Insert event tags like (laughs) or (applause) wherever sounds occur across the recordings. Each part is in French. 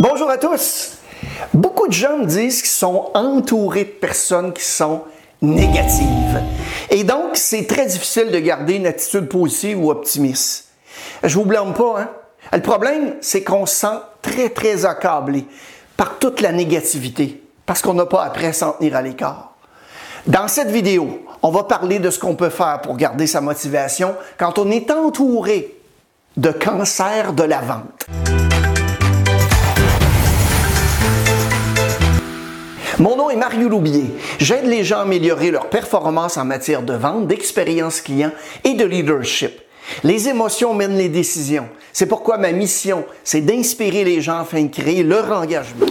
Bonjour à tous. Beaucoup de gens me disent qu'ils sont entourés de personnes qui sont négatives. Et donc, c'est très difficile de garder une attitude positive ou optimiste. Je vous blâme pas, hein? Le problème, c'est qu'on se sent très, très accablé par toute la négativité parce qu'on n'a pas appris à s'en tenir à l'écart. Dans cette vidéo, on va parler de ce qu'on peut faire pour garder sa motivation quand on est entouré de cancer de la vente. Mon nom est Mario Loubier. J'aide les gens à améliorer leur performance en matière de vente, d'expérience client et de leadership. Les émotions mènent les décisions. C'est pourquoi ma mission, c'est d'inspirer les gens afin de créer leur engagement.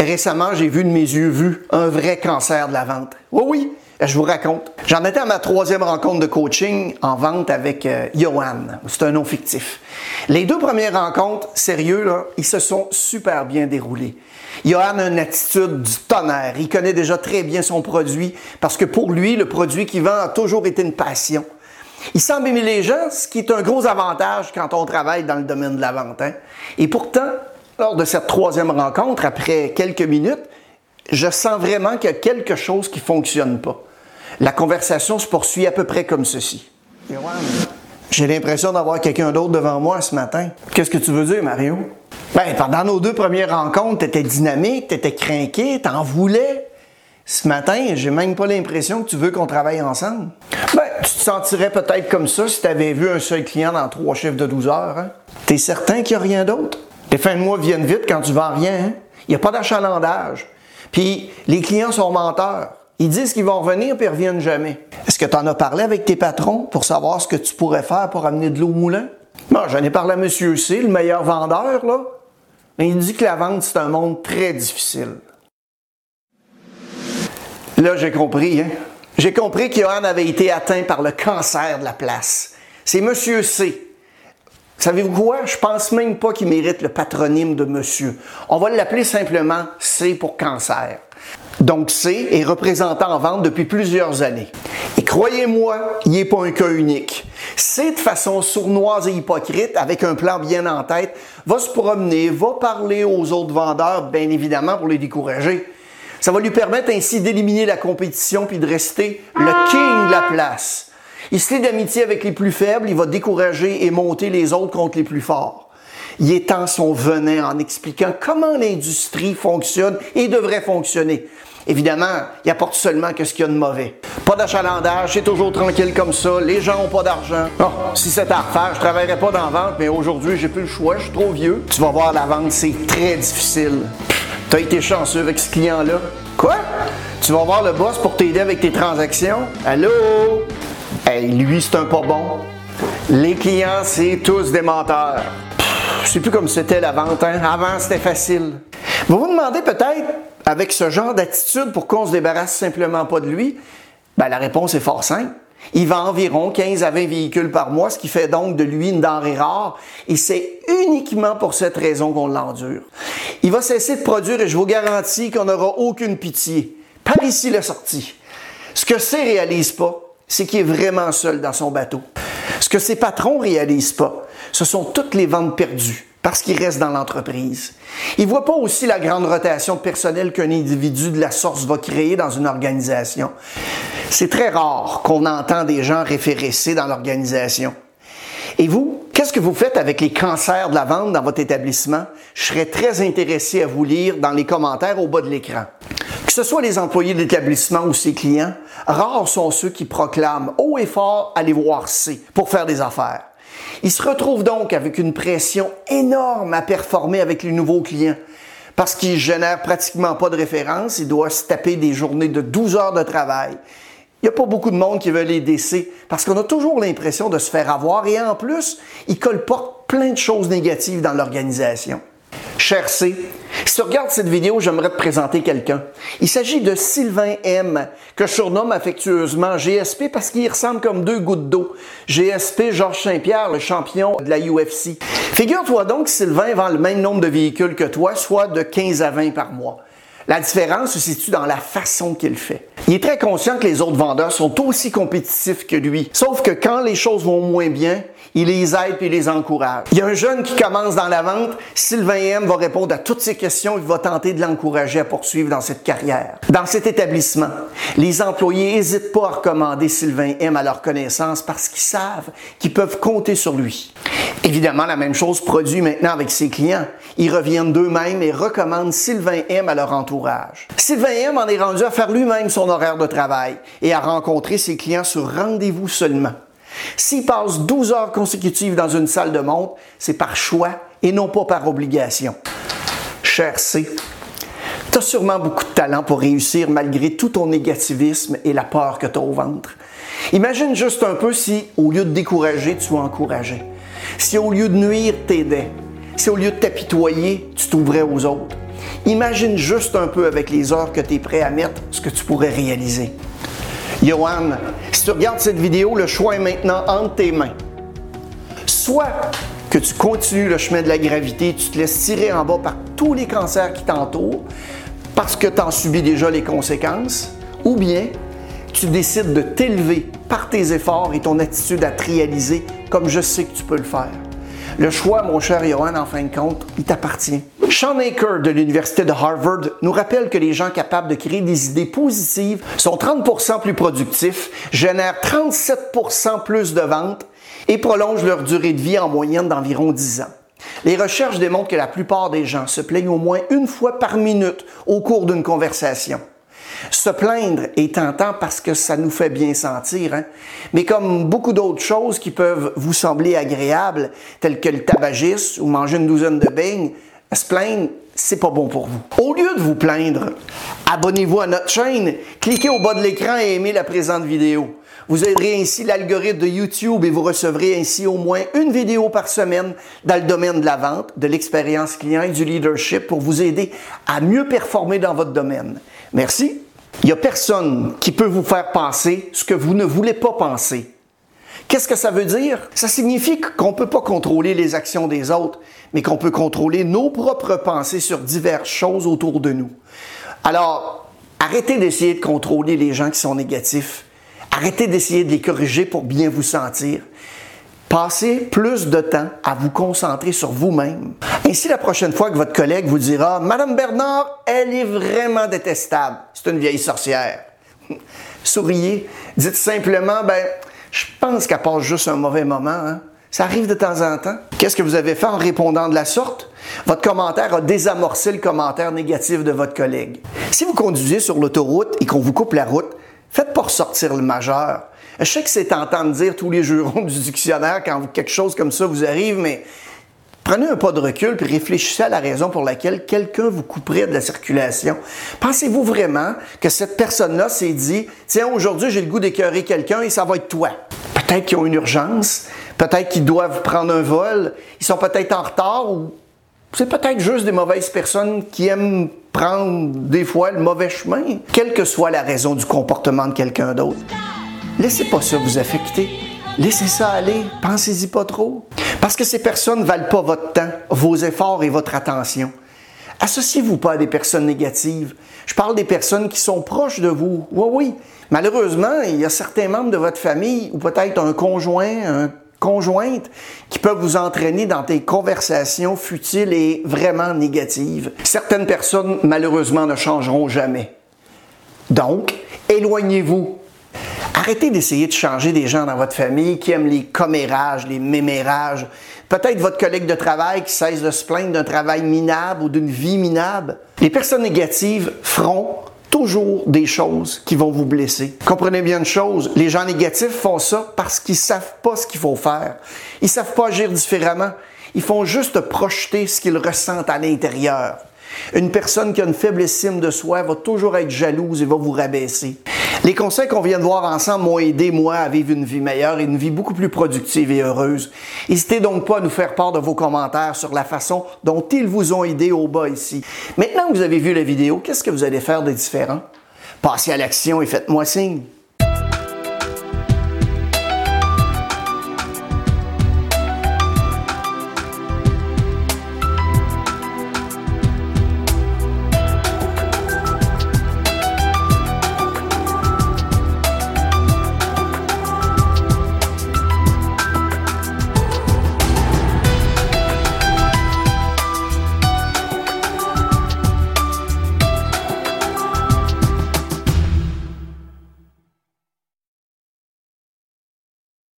Récemment, j'ai vu de mes yeux vus un vrai cancer de la vente. Oui, oui, je vous raconte. J'en étais à ma troisième rencontre de coaching en vente avec euh, Johan. C'est un nom fictif. Les deux premières rencontres, sérieux, ils se sont super bien déroulés. Johan a une attitude du tonnerre. Il connaît déjà très bien son produit parce que pour lui, le produit qu'il vend a toujours été une passion. Il semble aimer les gens, ce qui est un gros avantage quand on travaille dans le domaine de la vente. Hein. Et pourtant, lors de cette troisième rencontre, après quelques minutes, je sens vraiment qu'il y a quelque chose qui ne fonctionne pas. La conversation se poursuit à peu près comme ceci. J'ai l'impression d'avoir quelqu'un d'autre devant moi ce matin. Qu'est-ce que tu veux dire, Mario? Ben, pendant nos deux premières rencontres, tu étais dynamique, tu étais craqué, tu en voulais. Ce matin, j'ai même pas l'impression que tu veux qu'on travaille ensemble. Ben, tu te sentirais peut-être comme ça si tu avais vu un seul client dans trois chiffres de 12 heures. Hein? Tu es certain qu'il n'y a rien d'autre? Les fins de mois viennent vite quand tu vends rien. Hein? Il n'y a pas d'achalandage. Puis les clients sont menteurs. Ils disent qu'ils vont revenir puis ils reviennent jamais. Est-ce que tu en as parlé avec tes patrons pour savoir ce que tu pourrais faire pour amener de l'eau au moulin? Bon, j'en ai parlé à M. C, le meilleur vendeur, là. Il dit que la vente, c'est un monde très difficile. Là, j'ai compris, hein? J'ai compris qu'Johan avait été atteint par le cancer de la place. C'est Monsieur C. Savez-vous quoi? Je pense même pas qu'il mérite le patronyme de monsieur. On va l'appeler simplement C pour cancer. Donc C est représentant en vente depuis plusieurs années. Et croyez-moi, il n'est pas un cas unique. C, de façon sournoise et hypocrite, avec un plan bien en tête, va se promener, va parler aux autres vendeurs, bien évidemment, pour les décourager. Ça va lui permettre ainsi d'éliminer la compétition puis de rester le king de la place. Il se lie d'amitié avec les plus faibles, il va décourager et monter les autres contre les plus forts. Il étend son venin en expliquant comment l'industrie fonctionne et devrait fonctionner. Évidemment, il apporte seulement que ce qu'il y a de mauvais. Pas d'achalandage, c'est toujours tranquille comme ça, les gens n'ont pas d'argent. Oh, si c'était à refaire, je travaillerais pas dans la vente, mais aujourd'hui, j'ai plus le choix, je suis trop vieux. Tu vas voir, la vente, c'est très difficile. Tu as été chanceux avec ce client-là. Quoi? Tu vas voir le boss pour t'aider avec tes transactions? Allô? Hey, lui, c'est un pas bon. Les clients, c'est tous des menteurs. Je sais plus comme c'était la vente. Hein? Avant, c'était facile. Vous vous demandez peut-être, avec ce genre d'attitude, pourquoi on se débarrasse simplement pas de lui? Ben, la réponse est fort simple. Il vend environ 15 à 20 véhicules par mois, ce qui fait donc de lui une denrée rare, et c'est uniquement pour cette raison qu'on l'endure. Il va cesser de produire et je vous garantis qu'on n'aura aucune pitié. Par ici la sortie. Ce que C réalise pas, c'est qu'il est vraiment seul dans son bateau. Ce que ses patrons réalisent pas, ce sont toutes les ventes perdues parce qu'il reste dans l'entreprise. Il voit pas aussi la grande rotation de personnel qu'un individu de la source va créer dans une organisation. C'est très rare qu'on entend des gens référencer dans l'organisation. Et vous, qu'est-ce que vous faites avec les cancers de la vente dans votre établissement? Je serais très intéressé à vous lire dans les commentaires au bas de l'écran. Que ce soit les employés de l'établissement ou ses clients, rares sont ceux qui proclament haut et fort aller voir C pour faire des affaires. Ils se retrouvent donc avec une pression énorme à performer avec les nouveaux clients parce qu'ils génèrent pratiquement pas de référence, ils doivent se taper des journées de 12 heures de travail. Il n'y a pas beaucoup de monde qui veut les décès parce qu'on a toujours l'impression de se faire avoir et en plus, ils colportent plein de choses négatives dans l'organisation. Cher tu regardes cette vidéo, j'aimerais te présenter quelqu'un. Il s'agit de Sylvain M, que je surnomme affectueusement GSP parce qu'il ressemble comme deux gouttes d'eau. GSP Georges Saint-Pierre, le champion de la UFC. Figure-toi donc que Sylvain vend le même nombre de véhicules que toi, soit de 15 à 20 par mois. La différence se situe dans la façon qu'il fait. Il est très conscient que les autres vendeurs sont aussi compétitifs que lui. Sauf que quand les choses vont moins bien, il les aide et les encourage. Il y a un jeune qui commence dans la vente, Sylvain M va répondre à toutes ses questions, il va tenter de l'encourager à poursuivre dans cette carrière. Dans cet établissement, les employés n'hésitent pas à recommander Sylvain M à leur connaissance parce qu'ils savent qu'ils peuvent compter sur lui. Évidemment, la même chose produit maintenant avec ses clients. Ils reviennent d'eux-mêmes et recommandent Sylvain M à leur entourage. Sylvain M en est rendu à faire lui-même son horaire de travail et à rencontrer ses clients sur rendez-vous seulement. S'il passe 12 heures consécutives dans une salle de montre, c'est par choix et non pas par obligation. Cher C, tu as sûrement beaucoup de talent pour réussir malgré tout ton négativisme et la peur que tu as au ventre. Imagine juste un peu si, au lieu de décourager, tu encourageais. Si au lieu de nuire, t'aidais. Si au lieu de t'apitoyer, tu t'ouvrais aux autres. Imagine juste un peu avec les heures que tu es prêt à mettre ce que tu pourrais réaliser. Johan, si tu regardes cette vidéo, le choix est maintenant entre tes mains. Soit que tu continues le chemin de la gravité, tu te laisses tirer en bas par tous les cancers qui t'entourent parce que tu en subis déjà les conséquences, ou bien tu décides de t'élever par tes efforts et ton attitude à te réaliser comme je sais que tu peux le faire. Le choix, mon cher Johan, en fin de compte, il t'appartient. Sean Aker de l'Université de Harvard nous rappelle que les gens capables de créer des idées positives sont 30% plus productifs, génèrent 37% plus de ventes et prolongent leur durée de vie en moyenne d'environ 10 ans. Les recherches démontrent que la plupart des gens se plaignent au moins une fois par minute au cours d'une conversation. Se plaindre est tentant parce que ça nous fait bien sentir, hein. mais comme beaucoup d'autres choses qui peuvent vous sembler agréables, telles que le tabagisme ou manger une douzaine de beignes, se plaindre, c'est pas bon pour vous. Au lieu de vous plaindre, abonnez-vous à notre chaîne, cliquez au bas de l'écran et aimez la présente vidéo. Vous aiderez ainsi l'algorithme de YouTube et vous recevrez ainsi au moins une vidéo par semaine dans le domaine de la vente, de l'expérience client et du leadership pour vous aider à mieux performer dans votre domaine. Merci. Il n'y a personne qui peut vous faire penser ce que vous ne voulez pas penser. Qu'est-ce que ça veut dire? Ça signifie qu'on ne peut pas contrôler les actions des autres, mais qu'on peut contrôler nos propres pensées sur diverses choses autour de nous. Alors, arrêtez d'essayer de contrôler les gens qui sont négatifs. Arrêtez d'essayer de les corriger pour bien vous sentir. Passez plus de temps à vous concentrer sur vous-même. Ainsi, la prochaine fois que votre collègue vous dira Madame Bernard, elle est vraiment détestable. C'est une vieille sorcière. Souriez. Dites simplement, ben, je pense qu'elle passe juste un mauvais moment. Hein. Ça arrive de temps en temps. Qu'est-ce que vous avez fait en répondant de la sorte? Votre commentaire a désamorcé le commentaire négatif de votre collègue. Si vous conduisez sur l'autoroute et qu'on vous coupe la route, faites pas ressortir le majeur. Je sais que c'est tentant de dire tous les jurons (laughs) du dictionnaire quand quelque chose comme ça vous arrive, mais Prenez un pas de recul puis réfléchissez à la raison pour laquelle quelqu'un vous couperait de la circulation. Pensez-vous vraiment que cette personne-là s'est dit Tiens, aujourd'hui, j'ai le goût d'écœurer quelqu'un et ça va être toi? Peut-être qu'ils ont une urgence, peut-être qu'ils doivent prendre un vol, ils sont peut-être en retard ou c'est peut-être juste des mauvaises personnes qui aiment prendre des fois le mauvais chemin, quelle que soit la raison du comportement de quelqu'un d'autre. Laissez pas ça vous affecter. Laissez ça aller, pensez-y pas trop. Parce que ces personnes ne valent pas votre temps, vos efforts et votre attention. Associez-vous pas à des personnes négatives. Je parle des personnes qui sont proches de vous. Oui, oui. Malheureusement, il y a certains membres de votre famille ou peut-être un conjoint, un conjointe qui peuvent vous entraîner dans des conversations futiles et vraiment négatives. Certaines personnes, malheureusement, ne changeront jamais. Donc, éloignez-vous Arrêtez d'essayer de changer des gens dans votre famille qui aiment les commérages, les mémérages. Peut-être votre collègue de travail qui cesse de se plaindre d'un travail minable ou d'une vie minable. Les personnes négatives feront toujours des choses qui vont vous blesser. Comprenez bien une chose, les gens négatifs font ça parce qu'ils savent pas ce qu'il faut faire. Ils savent pas agir différemment. Ils font juste projeter ce qu'ils ressentent à l'intérieur. Une personne qui a une faible estime de soi va toujours être jalouse et va vous rabaisser. Les conseils qu'on vient de voir ensemble m'ont aidé, moi, à vivre une vie meilleure et une vie beaucoup plus productive et heureuse. N'hésitez donc pas à nous faire part de vos commentaires sur la façon dont ils vous ont aidé au bas ici. Maintenant que vous avez vu la vidéo, qu'est-ce que vous allez faire de différent? Passez à l'action et faites-moi signe.